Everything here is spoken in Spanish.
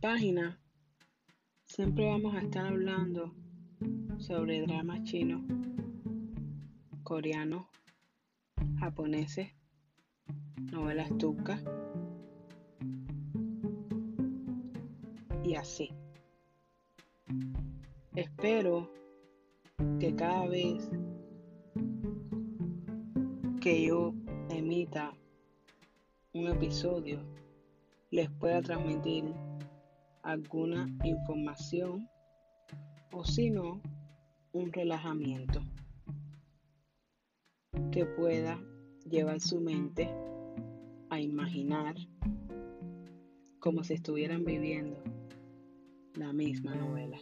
página siempre vamos a estar hablando sobre dramas chinos, coreanos, japoneses, novelas turcas y así. Espero que cada vez que yo emita un episodio les pueda transmitir alguna información o si no, un relajamiento que pueda llevar su mente a imaginar como si estuvieran viviendo la misma novela.